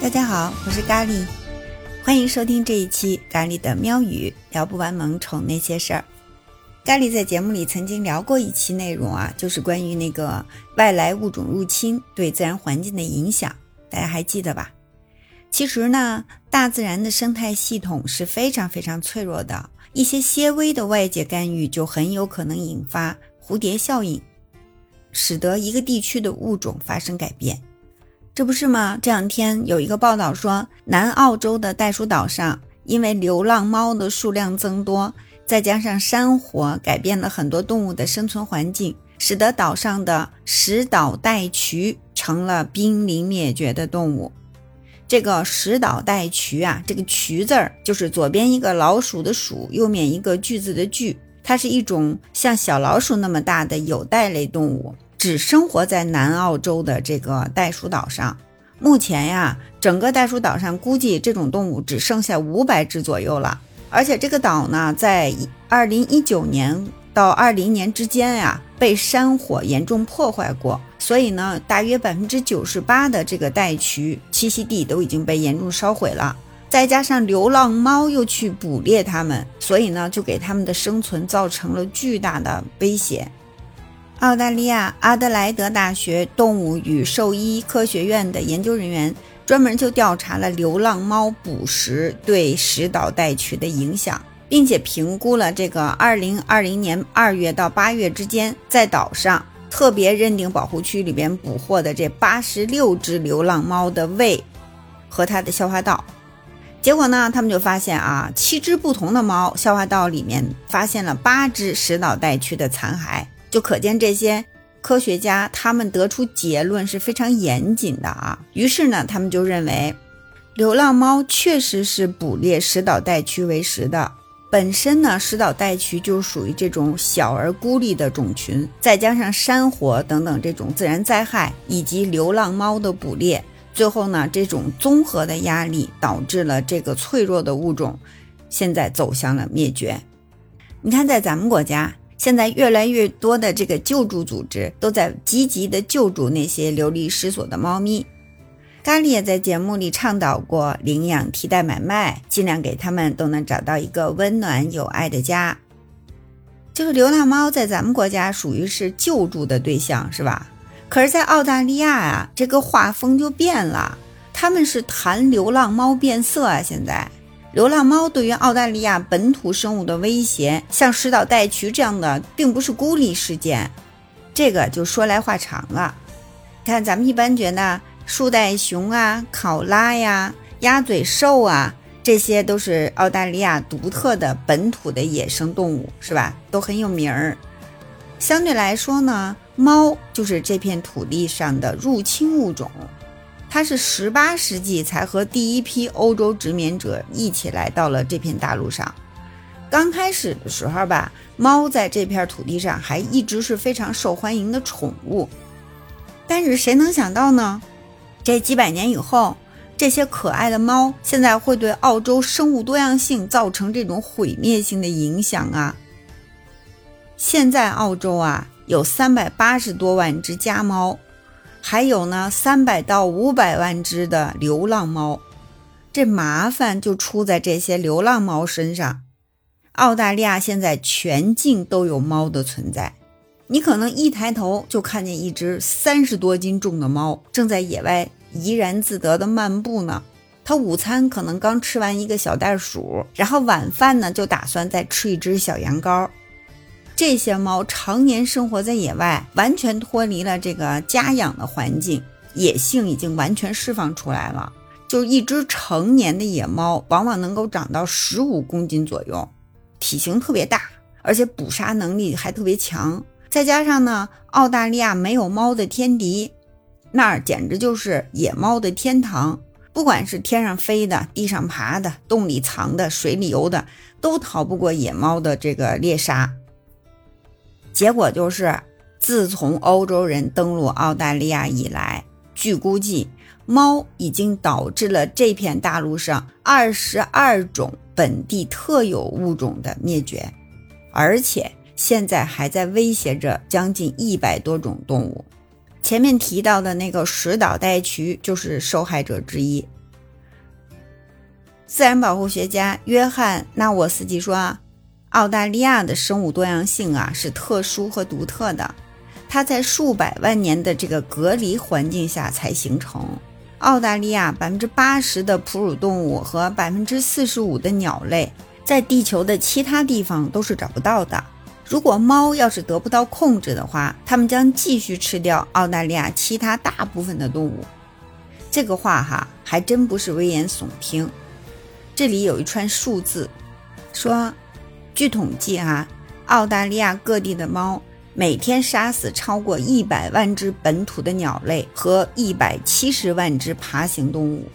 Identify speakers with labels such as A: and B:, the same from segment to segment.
A: 大家好，我是咖喱，欢迎收听这一期咖喱的喵语，聊不完萌宠那些事儿。咖喱在节目里曾经聊过一期内容啊，就是关于那个外来物种入侵对自然环境的影响，大家还记得吧？其实呢，大自然的生态系统是非常非常脆弱的，一些些微的外界干预就很有可能引发蝴蝶效应，使得一个地区的物种发生改变。这不是吗？这两天有一个报道说，南澳洲的袋鼠岛上，因为流浪猫的数量增多，再加上山火改变了很多动物的生存环境，使得岛上的石岛袋渠成了濒临灭绝的动物。这个石岛袋渠啊，这个“渠”字儿就是左边一个老鼠的“鼠”，右面一个句子的“句”，它是一种像小老鼠那么大的有袋类动物。只生活在南澳洲的这个袋鼠岛上。目前呀，整个袋鼠岛上估计这种动物只剩下五百只左右了。而且这个岛呢，在二零一九年到二零年之间呀，被山火严重破坏过，所以呢，大约百分之九十八的这个袋渠栖息地都已经被严重烧毁了。再加上流浪猫又去捕猎它们，所以呢，就给它们的生存造成了巨大的威胁。澳大利亚阿德莱德大学动物与兽医科学院的研究人员专门就调查了流浪猫捕食对石岛袋渠的影响，并且评估了这个2020年2月到8月之间在岛上特别认定保护区里边捕获的这86只流浪猫的胃和它的消化道。结果呢，他们就发现啊，七只不同的猫消化道里面发现了八只石岛袋区的残骸。就可见这些科学家他们得出结论是非常严谨的啊。于是呢，他们就认为，流浪猫确实是捕猎石岛袋渠为食的。本身呢，石岛袋渠就属于这种小而孤立的种群，再加上山火等等这种自然灾害，以及流浪猫的捕猎，最后呢，这种综合的压力导致了这个脆弱的物种现在走向了灭绝。你看，在咱们国家。现在越来越多的这个救助组织都在积极的救助那些流离失所的猫咪。咖喱也在节目里倡导过领养替代买卖，尽量给他们都能找到一个温暖有爱的家。就是流浪猫在咱们国家属于是救助的对象，是吧？可是，在澳大利亚啊，这个画风就变了，他们是谈流浪猫变色啊，现在。流浪猫对于澳大利亚本土生物的威胁，像石岛袋渠这样的，并不是孤立事件。这个就说来话长了。看，咱们一般觉得树袋熊啊、考拉呀、鸭嘴兽啊，这些都是澳大利亚独特的本土的野生动物，是吧？都很有名儿。相对来说呢，猫就是这片土地上的入侵物种。它是十八世纪才和第一批欧洲殖民者一起来到了这片大陆上。刚开始的时候吧，猫在这片土地上还一直是非常受欢迎的宠物。但是谁能想到呢？这几百年以后，这些可爱的猫现在会对澳洲生物多样性造成这种毁灭性的影响啊！现在澳洲啊有三百八十多万只家猫。还有呢，三百到五百万只的流浪猫，这麻烦就出在这些流浪猫身上。澳大利亚现在全境都有猫的存在，你可能一抬头就看见一只三十多斤重的猫正在野外怡然自得的漫步呢。它午餐可能刚吃完一个小袋鼠，然后晚饭呢就打算再吃一只小羊羔。这些猫常年生活在野外，完全脱离了这个家养的环境，野性已经完全释放出来了。就一只成年的野猫，往往能够长到十五公斤左右，体型特别大，而且捕杀能力还特别强。再加上呢，澳大利亚没有猫的天敌，那儿简直就是野猫的天堂。不管是天上飞的、地上爬的、洞里藏的、水里游的，都逃不过野猫的这个猎杀。结果就是，自从欧洲人登陆澳大利亚以来，据估计，猫已经导致了这片大陆上二十二种本地特有物种的灭绝，而且现在还在威胁着将近一百多种动物。前面提到的那个石岛袋渠就是受害者之一。自然保护学家约翰·纳沃斯基说啊：“澳大利亚的生物多样性啊是特殊和独特的，它在数百万年的这个隔离环境下才形成。澳大利亚百分之八十的哺乳动物和百分之四十五的鸟类，在地球的其他地方都是找不到的。”如果猫要是得不到控制的话，它们将继续吃掉澳大利亚其他大部分的动物。这个话哈，还真不是危言耸听。这里有一串数字，说，据统计哈，澳大利亚各地的猫每天杀死超过一百万只本土的鸟类和一百七十万只爬行动物。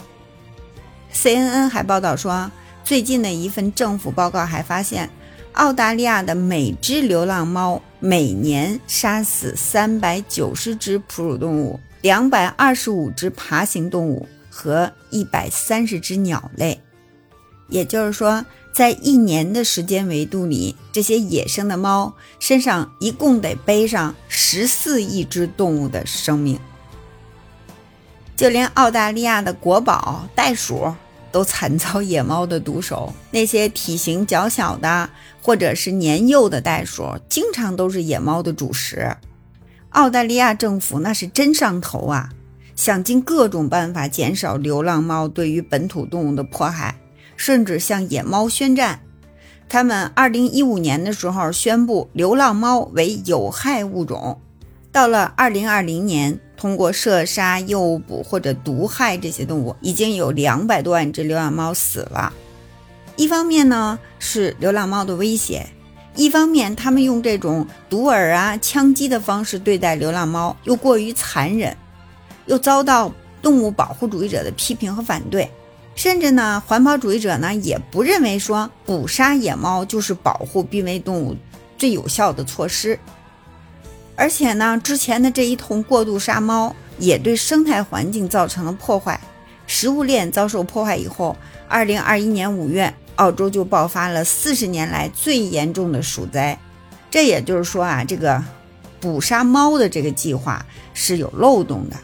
A: CNN 还报道说，最近的一份政府报告还发现。澳大利亚的每只流浪猫每年杀死三百九十只哺乳动物、两百二十五只爬行动物和一百三十只鸟类。也就是说，在一年的时间维度里，这些野生的猫身上一共得背上十四亿只动物的生命。就连澳大利亚的国宝袋鼠。都惨遭野猫的毒手。那些体型较小的或者是年幼的袋鼠，经常都是野猫的主食。澳大利亚政府那是真上头啊，想尽各种办法减少流浪猫对于本土动物的迫害，甚至向野猫宣战。他们2015年的时候宣布流浪猫为有害物种，到了2020年。通过射杀、诱捕或者毒害这些动物，已经有两百多万只流浪猫死了。一方面呢是流浪猫的威胁，一方面他们用这种毒饵啊、枪击的方式对待流浪猫又过于残忍，又遭到动物保护主义者的批评和反对，甚至呢环保主义者呢也不认为说捕杀野猫就是保护濒危动物最有效的措施。而且呢，之前的这一通过度杀猫也对生态环境造成了破坏，食物链遭受破坏以后，二零二一年五月，澳洲就爆发了四十年来最严重的鼠灾。这也就是说啊，这个捕杀猫的这个计划是有漏洞的。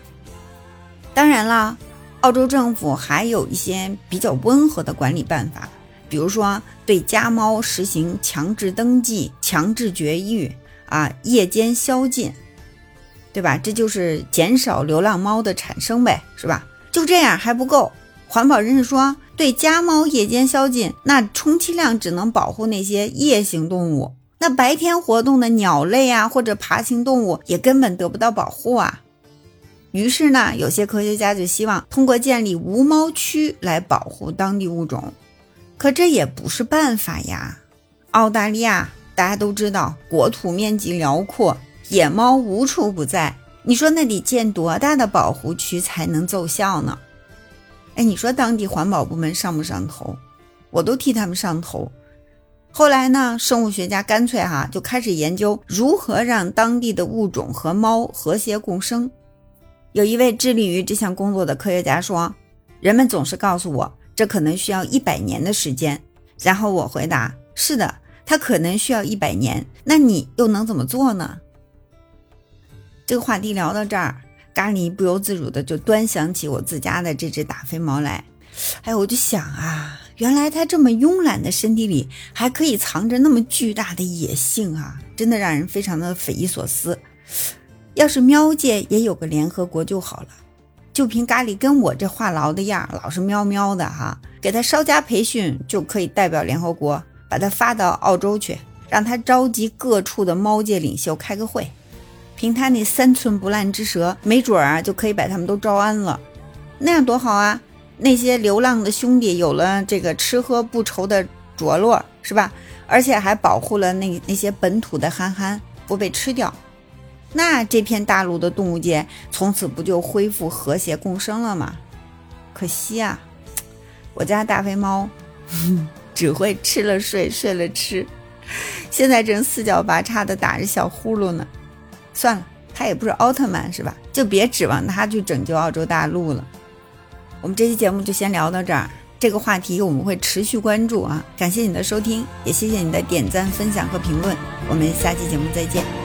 A: 当然了，澳洲政府还有一些比较温和的管理办法，比如说对家猫实行强制登记、强制绝育。啊，夜间宵禁，对吧？这就是减少流浪猫的产生呗，是吧？就这样还不够，环保人士说，对家猫夜间宵禁，那充其量只能保护那些夜行动物，那白天活动的鸟类啊或者爬行动物也根本得不到保护啊。于是呢，有些科学家就希望通过建立无猫区来保护当地物种，可这也不是办法呀，澳大利亚。大家都知道，国土面积辽阔，野猫无处不在。你说那得建多大的保护区才能奏效呢？哎，你说当地环保部门上不上头？我都替他们上头。后来呢，生物学家干脆哈就开始研究如何让当地的物种和猫和谐共生。有一位致力于这项工作的科学家说：“人们总是告诉我，这可能需要一百年的时间。”然后我回答：“是的。”它可能需要一百年，那你又能怎么做呢？这个话题聊到这儿，咖喱不由自主的就端详起我自家的这只大肥猫来。哎，我就想啊，原来它这么慵懒的身体里还可以藏着那么巨大的野性啊，真的让人非常的匪夷所思。要是喵界也有个联合国就好了，就凭咖喱跟我这话痨的样，老是喵喵的哈，给他稍加培训就可以代表联合国。把他发到澳洲去，让他召集各处的猫界领袖开个会。凭他那三寸不烂之舌，没准儿啊就可以把他们都招安了。那样多好啊！那些流浪的兄弟有了这个吃喝不愁的着落，是吧？而且还保护了那那些本土的憨憨不被吃掉。那这片大陆的动物界从此不就恢复和谐共生了吗？可惜啊，我家大肥猫。只会吃了睡，睡了吃，现在正四脚八叉的打着小呼噜呢。算了，他也不是奥特曼，是吧？就别指望他去拯救澳洲大陆了。我们这期节目就先聊到这儿，这个话题我们会持续关注啊。感谢你的收听，也谢谢你的点赞、分享和评论。我们下期节目再见。